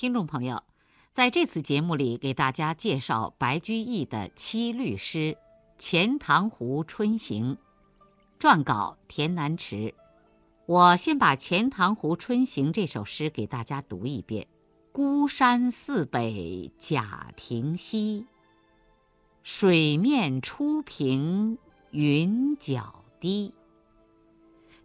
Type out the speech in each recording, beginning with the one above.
听众朋友，在这次节目里，给大家介绍白居易的七律诗《钱塘湖春行》，撰稿田南池。我先把《钱塘湖春行》这首诗给大家读一遍：“孤山寺北贾亭西，水面初平云脚低。”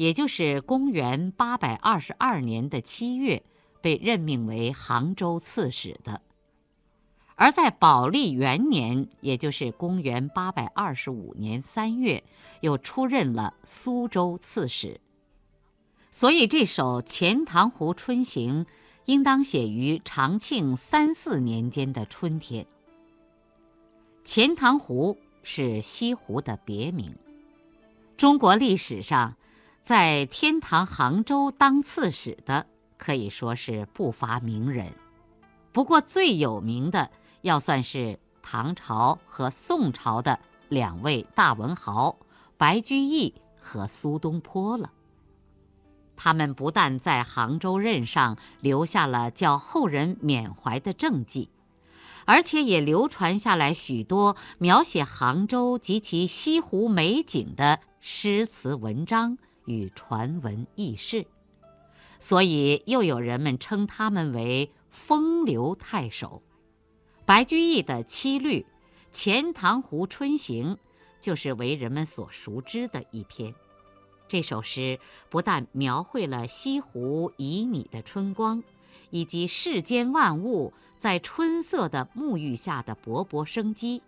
也就是公元八百二十二年的七月，被任命为杭州刺史的；而在宝历元年，也就是公元八百二十五年三月，又出任了苏州刺史。所以，这首《钱塘湖春行》应当写于长庆三四年间的春天。钱塘湖是西湖的别名，中国历史上。在天堂杭州当刺史的可以说是不乏名人，不过最有名的要算是唐朝和宋朝的两位大文豪白居易和苏东坡了。他们不但在杭州任上留下了叫后人缅怀的政绩，而且也流传下来许多描写杭州及其西湖美景的诗词文章。与传闻轶事，所以又有人们称他们为风流太守。白居易的七律《钱塘湖春行》就是为人们所熟知的一篇。这首诗不但描绘了西湖旖旎的春光，以及世间万物在春色的沐浴下的勃勃生机，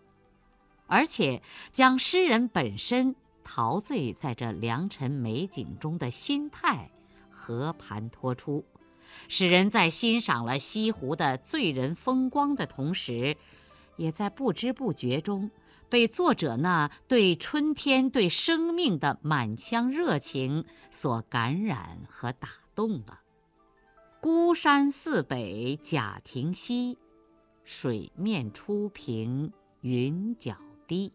而且将诗人本身。陶醉在这良辰美景中的心态和盘托出，使人在欣赏了西湖的醉人风光的同时，也在不知不觉中被作者那对春天、对生命的满腔热情所感染和打动了。孤山寺北贾亭西，水面初平云脚低。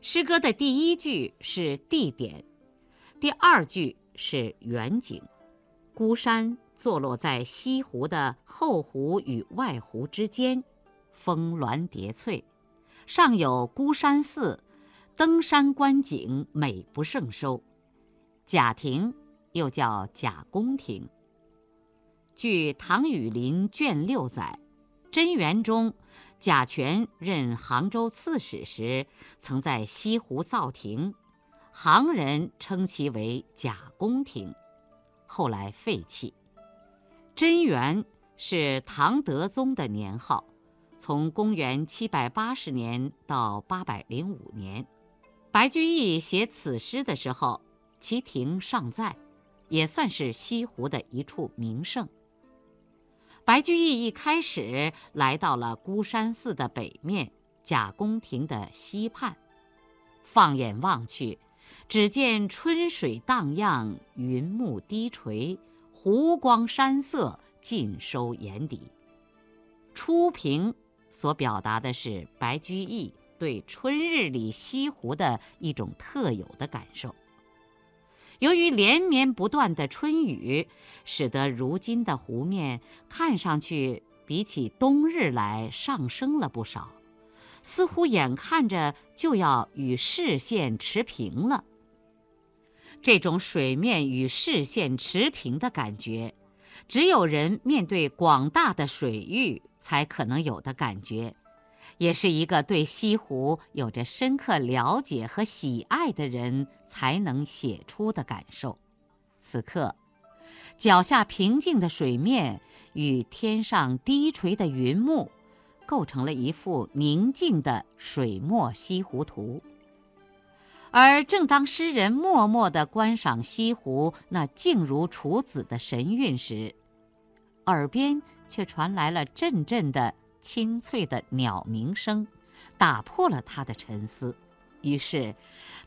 诗歌的第一句是地点，第二句是远景。孤山坐落在西湖的后湖与外湖之间，峰峦叠翠，上有孤山寺，登山观景美不胜收。贾亭又叫贾公亭。据唐雨林卷六载，真元中。贾全任杭州刺史时，曾在西湖造亭，杭人称其为贾公亭，后来废弃。贞元是唐德宗的年号，从公元七百八十年到八百零五年。白居易写此诗的时候，其亭尚在，也算是西湖的一处名胜。白居易一开始来到了孤山寺的北面，贾公亭的西畔，放眼望去，只见春水荡漾，云幕低垂，湖光山色尽收眼底。初平所表达的是白居易对春日里西湖的一种特有的感受。由于连绵不断的春雨，使得如今的湖面看上去比起冬日来上升了不少，似乎眼看着就要与视线持平了。这种水面与视线持平的感觉，只有人面对广大的水域才可能有的感觉。也是一个对西湖有着深刻了解和喜爱的人才能写出的感受。此刻，脚下平静的水面与天上低垂的云幕，构成了一幅宁静的水墨西湖图。而正当诗人默默地观赏西湖那静如处子的神韵时，耳边却传来了阵阵的。清脆的鸟鸣声，打破了他的沉思。于是，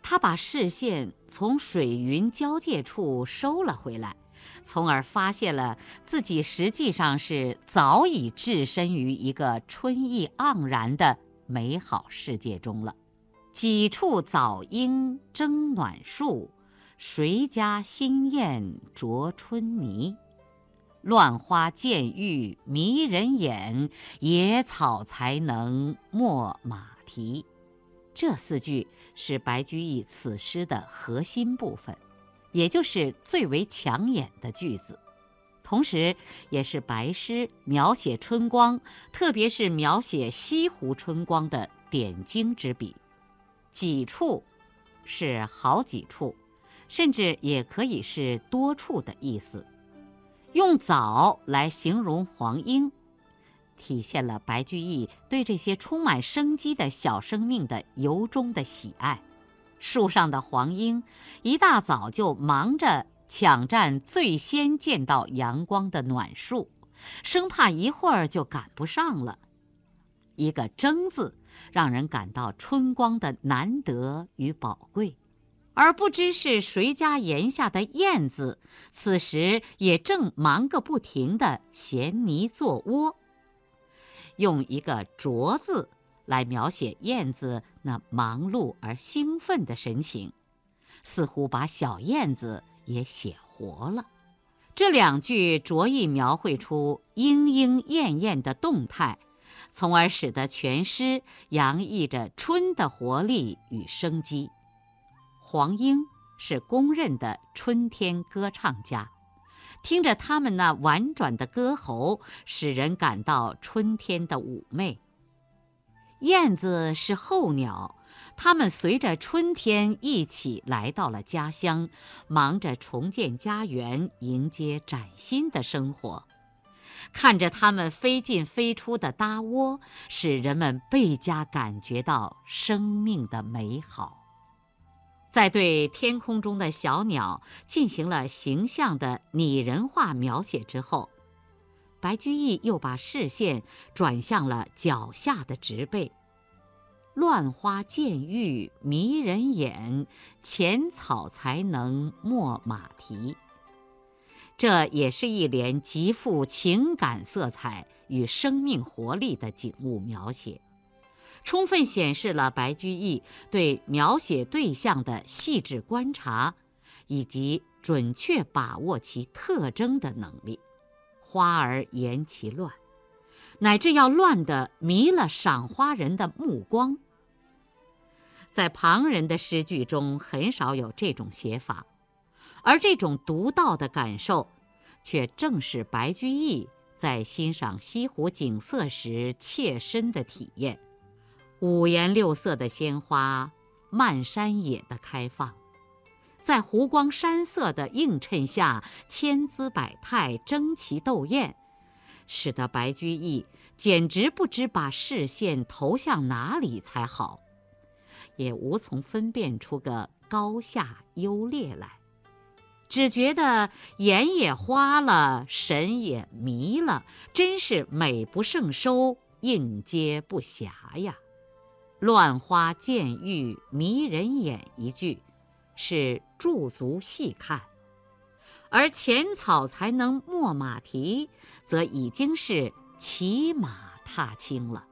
他把视线从水云交界处收了回来，从而发现了自己实际上是早已置身于一个春意盎然的美好世界中了。几处早莺争暖树，谁家新燕啄春泥？乱花渐欲迷人眼，野草才能没马蹄。这四句是白居易此诗的核心部分，也就是最为抢眼的句子，同时也是白诗描写春光，特别是描写西湖春光的点睛之笔。几处是好几处，甚至也可以是多处的意思。用早来形容黄莺。体现了白居易对这些充满生机的小生命的由衷的喜爱。树上的黄莺一大早就忙着抢占最先见到阳光的暖树，生怕一会儿就赶不上了。一个“争”字，让人感到春光的难得与宝贵。而不知是谁家檐下的燕子，此时也正忙个不停的衔泥做窝。用一个“啄”字来描写燕子那忙碌而兴奋的神情，似乎把小燕子也写活了。这两句着意描绘出莺莺燕燕的动态，从而使得全诗洋溢着春的活力与生机。黄莺是公认的春天歌唱家。听着他们那婉转的歌喉，使人感到春天的妩媚。燕子是候鸟，它们随着春天一起来到了家乡，忙着重建家园，迎接崭新的生活。看着它们飞进飞出的搭窝，使人们倍加感觉到生命的美好。在对天空中的小鸟进行了形象的拟人化描写之后，白居易又把视线转向了脚下的植被。乱花渐欲迷人眼，浅草才能没马蹄。这也是一联极富情感色彩与生命活力的景物描写。充分显示了白居易对描写对象的细致观察，以及准确把握其特征的能力。花儿言其乱，乃至要乱得迷了赏花人的目光。在旁人的诗句中很少有这种写法，而这种独到的感受，却正是白居易在欣赏西湖景色时切身的体验。五颜六色的鲜花漫山野的开放，在湖光山色的映衬下，千姿百态，争奇斗艳，使得白居易简直不知把视线投向哪里才好，也无从分辨出个高下优劣来，只觉得眼也花了，神也迷了，真是美不胜收，应接不暇呀。乱花渐欲迷人眼一句，是驻足细看；而浅草才能没马蹄，则已经是骑马踏青了。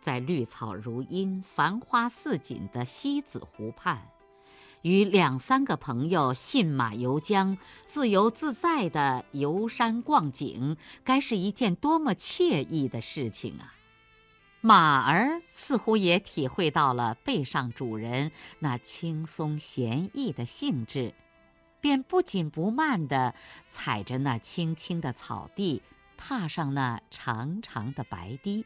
在绿草如茵、繁花似锦的西子湖畔，与两三个朋友信马游江、自由自在地游山逛景，该是一件多么惬意的事情啊！马儿似乎也体会到了背上主人那轻松闲逸的兴致，便不紧不慢地踩着那青青的草地，踏上那长长的白堤。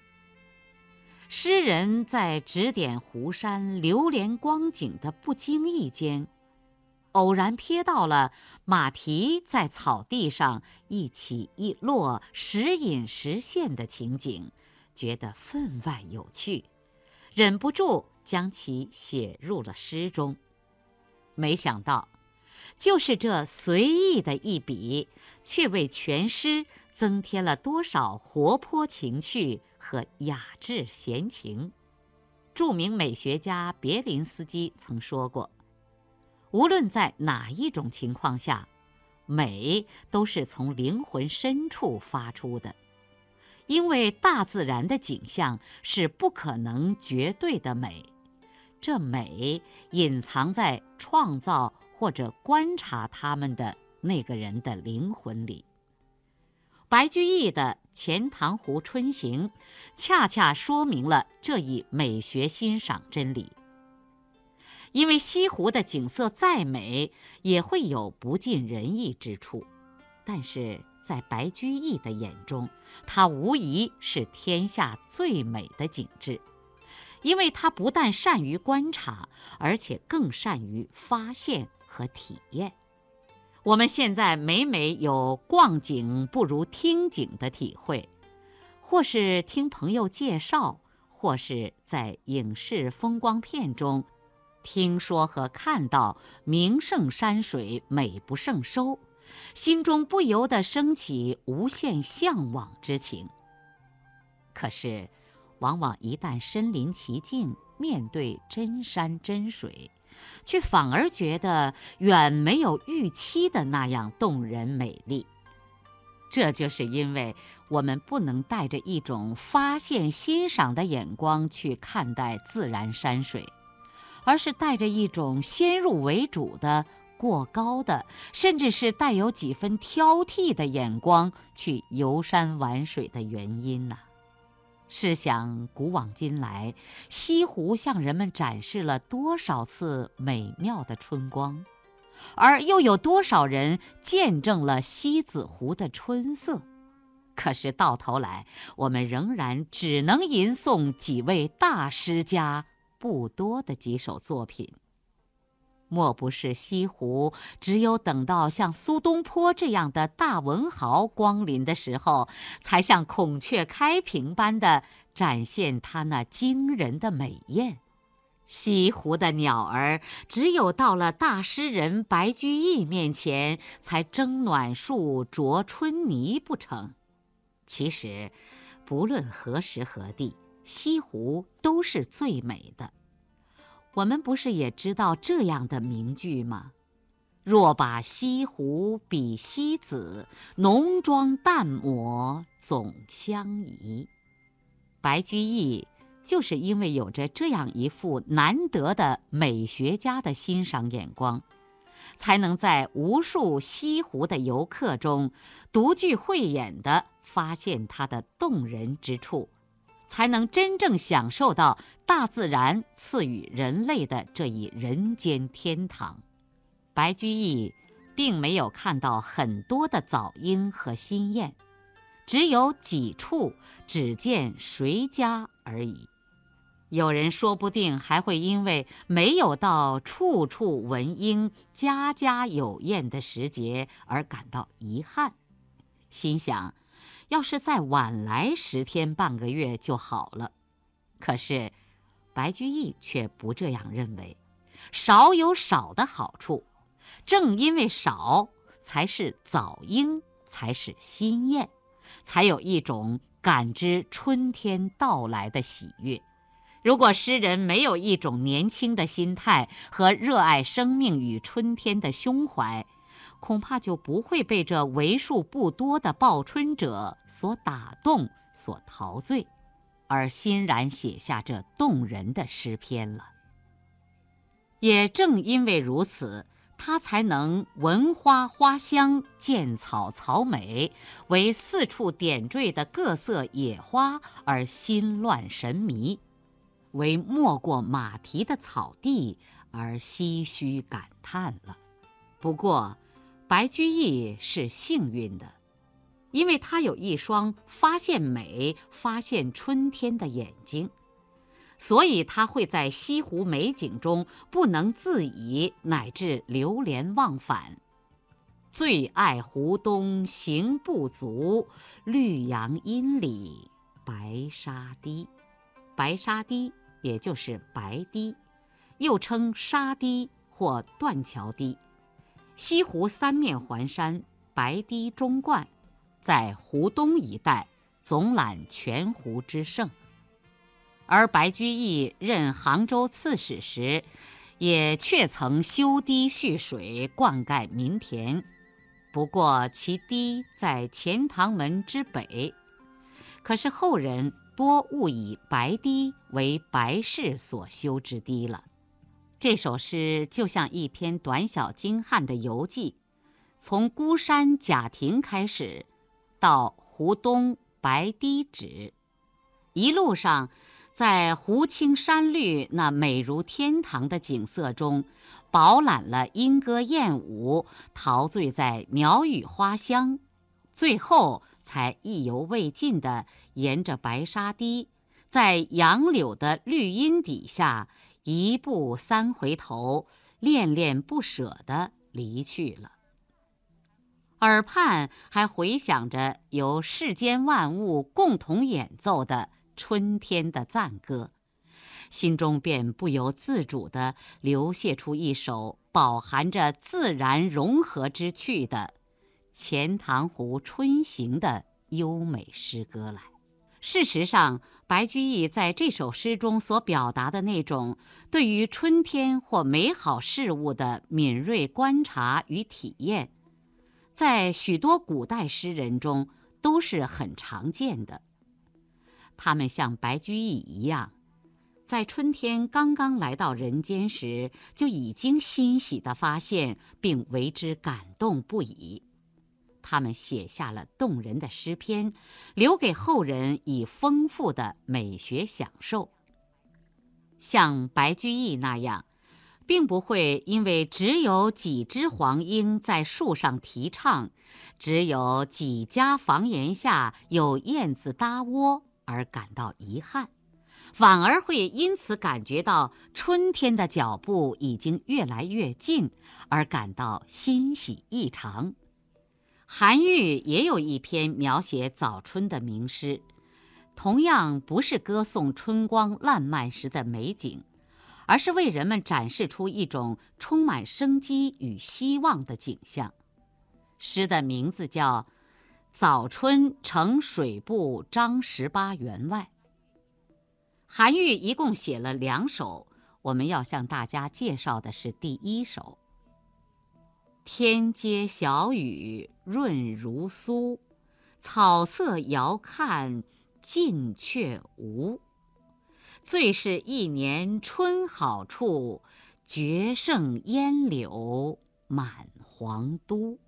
诗人在指点湖山、流连光景的不经意间，偶然瞥到了马蹄在草地上一起一落、时隐时现的情景。觉得分外有趣，忍不住将其写入了诗中。没想到，就是这随意的一笔，却为全诗增添了多少活泼情趣和雅致闲情。著名美学家别林斯基曾说过：“无论在哪一种情况下，美都是从灵魂深处发出的，因为大自然的景象是不可能绝对的美，这美隐藏在创造或者观察它们的那个人的灵魂里。”白居易的《钱塘湖春行》，恰恰说明了这一美学欣赏真理。因为西湖的景色再美，也会有不尽人意之处，但是在白居易的眼中，它无疑是天下最美的景致，因为他不但善于观察，而且更善于发现和体验。我们现在每每有逛景不如听景的体会，或是听朋友介绍，或是在影视风光片中听说和看到名胜山水美不胜收，心中不由得升起无限向往之情。可是，往往一旦身临其境，面对真山真水，却反而觉得远没有预期的那样动人美丽。这就是因为我们不能带着一种发现欣赏的眼光去看待自然山水，而是带着一种先入为主的、过高的，甚至是带有几分挑剔的眼光去游山玩水的原因呢？试想，古往今来，西湖向人们展示了多少次美妙的春光，而又有多少人见证了西子湖的春色？可是到头来，我们仍然只能吟诵几位大师家不多的几首作品。莫不是西湖只有等到像苏东坡这样的大文豪光临的时候，才像孔雀开屏般的展现它那惊人的美艳？西湖的鸟儿只有到了大诗人白居易面前，才争暖树、啄春泥不成？其实，不论何时何地，西湖都是最美的。我们不是也知道这样的名句吗？若把西湖比西子，浓妆淡抹总相宜。白居易就是因为有着这样一副难得的美学家的欣赏眼光，才能在无数西湖的游客中独具慧眼地发现它的动人之处。才能真正享受到大自然赐予人类的这一人间天堂。白居易并没有看到很多的早莺和新燕，只有几处只见谁家而已。有人说不定还会因为没有到处处闻莺、家家有燕的时节而感到遗憾，心想。要是再晚来十天半个月就好了，可是白居易却不这样认为。少有少的好处，正因为少，才是早莺，才是新燕，才有一种感知春天到来的喜悦。如果诗人没有一种年轻的心态和热爱生命与春天的胸怀，恐怕就不会被这为数不多的报春者所打动、所陶醉，而欣然写下这动人的诗篇了。也正因为如此，他才能闻花花香，见草草美，为四处点缀的各色野花而心乱神迷，为没过马蹄的草地而唏嘘感叹了。不过，白居易是幸运的，因为他有一双发现美、发现春天的眼睛，所以他会在西湖美景中不能自已，乃至流连忘返。最爱湖东行不足，绿杨阴里白沙堤。白沙堤也就是白堤，又称沙堤或断桥堤。西湖三面环山，白堤中贯，在湖东一带总揽全湖之盛。而白居易任杭州刺史时，也确曾修堤蓄水，灌溉民田。不过其堤在钱塘门之北，可是后人多误以白堤为白氏所修之堤了。这首诗就像一篇短小精悍的游记，从孤山贾亭开始，到湖东白堤止，一路上。在湖青山绿、那美如天堂的景色中，饱览了莺歌燕舞，陶醉在鸟语花香，最后才意犹未尽地沿着白沙堤，在杨柳的绿荫底下，一步三回头，恋恋不舍地离去了。耳畔还回响着由世间万物共同演奏的。春天的赞歌，心中便不由自主地流泻出一首饱含着自然融合之趣的《钱塘湖春行》的优美诗歌来。事实上，白居易在这首诗中所表达的那种对于春天或美好事物的敏锐观察与体验，在许多古代诗人中都是很常见的。他们像白居易一样，在春天刚刚来到人间时，就已经欣喜地发现，并为之感动不已。他们写下了动人的诗篇，留给后人以丰富的美学享受。像白居易那样，并不会因为只有几只黄莺在树上啼唱，只有几家房檐下有燕子搭窝。而感到遗憾，反而会因此感觉到春天的脚步已经越来越近，而感到欣喜异常。韩愈也有一篇描写早春的名诗，同样不是歌颂春光烂漫时的美景，而是为人们展示出一种充满生机与希望的景象。诗的名字叫。早春呈水部张十八员外。韩愈一共写了两首，我们要向大家介绍的是第一首。天街小雨润如酥，草色遥看近却无。最是一年春好处，绝胜烟柳满皇都。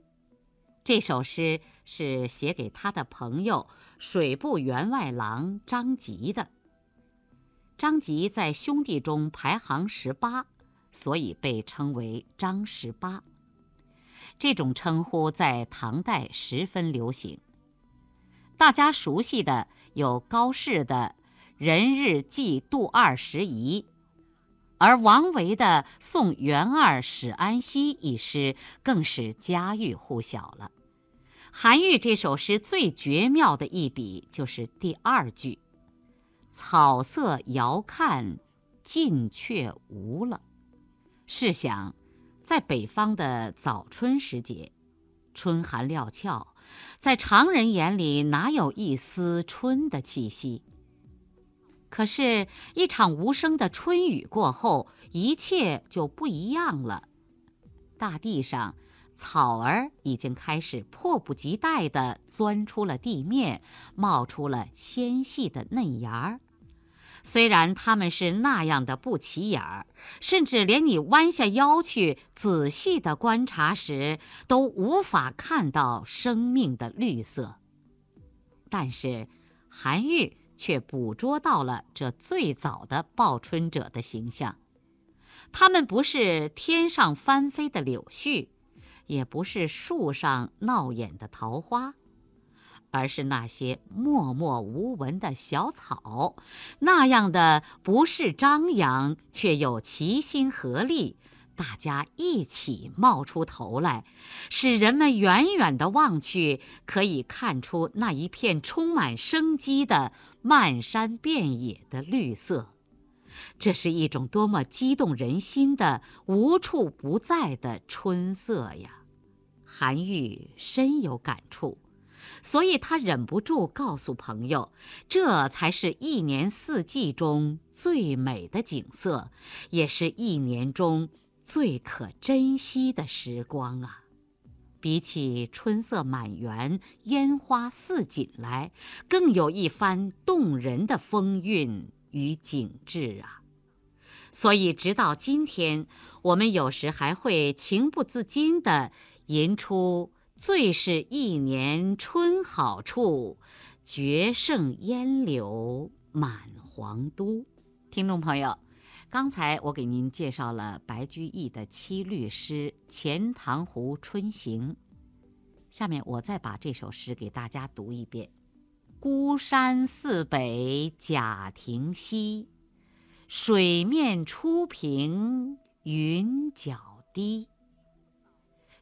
这首诗是写给他的朋友水部员外郎张籍的。张籍在兄弟中排行十八，所以被称为张十八。这种称呼在唐代十分流行。大家熟悉的有高适的“人日寄杜二十遗”，而王维的《送元二使安西》一诗更是家喻户晓了。韩愈这首诗最绝妙的一笔就是第二句：“草色遥看近却无了。”试想，在北方的早春时节，春寒料峭，在常人眼里哪有一丝春的气息？可是，一场无声的春雨过后，一切就不一样了。大地上。草儿已经开始迫不及待地钻出了地面，冒出了纤细的嫩芽儿。虽然它们是那样的不起眼儿，甚至连你弯下腰去仔细地观察时都无法看到生命的绿色，但是韩愈却捕捉到了这最早的报春者的形象。它们不是天上翻飞的柳絮。也不是树上闹眼的桃花，而是那些默默无闻的小草，那样的不是张扬，却又齐心合力，大家一起冒出头来，使人们远远的望去，可以看出那一片充满生机的漫山遍野的绿色。这是一种多么激动人心的无处不在的春色呀！韩愈深有感触，所以他忍不住告诉朋友，这才是一年四季中最美的景色，也是一年中最可珍惜的时光啊！比起春色满园、烟花似锦来，更有一番动人的风韵与景致啊！所以，直到今天，我们有时还会情不自禁地吟出。最是一年春好处，绝胜烟柳满皇都。听众朋友，刚才我给您介绍了白居易的七律诗《钱塘湖春行》，下面我再把这首诗给大家读一遍：孤山寺北贾亭西，水面初平云脚低。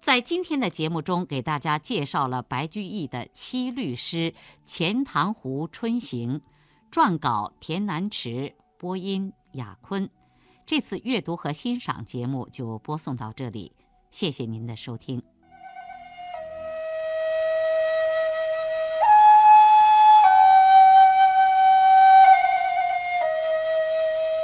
在今天的节目中，给大家介绍了白居易的七律诗《钱塘湖春行》，撰稿田南池，播音雅坤。这次阅读和欣赏节目就播送到这里，谢谢您的收听。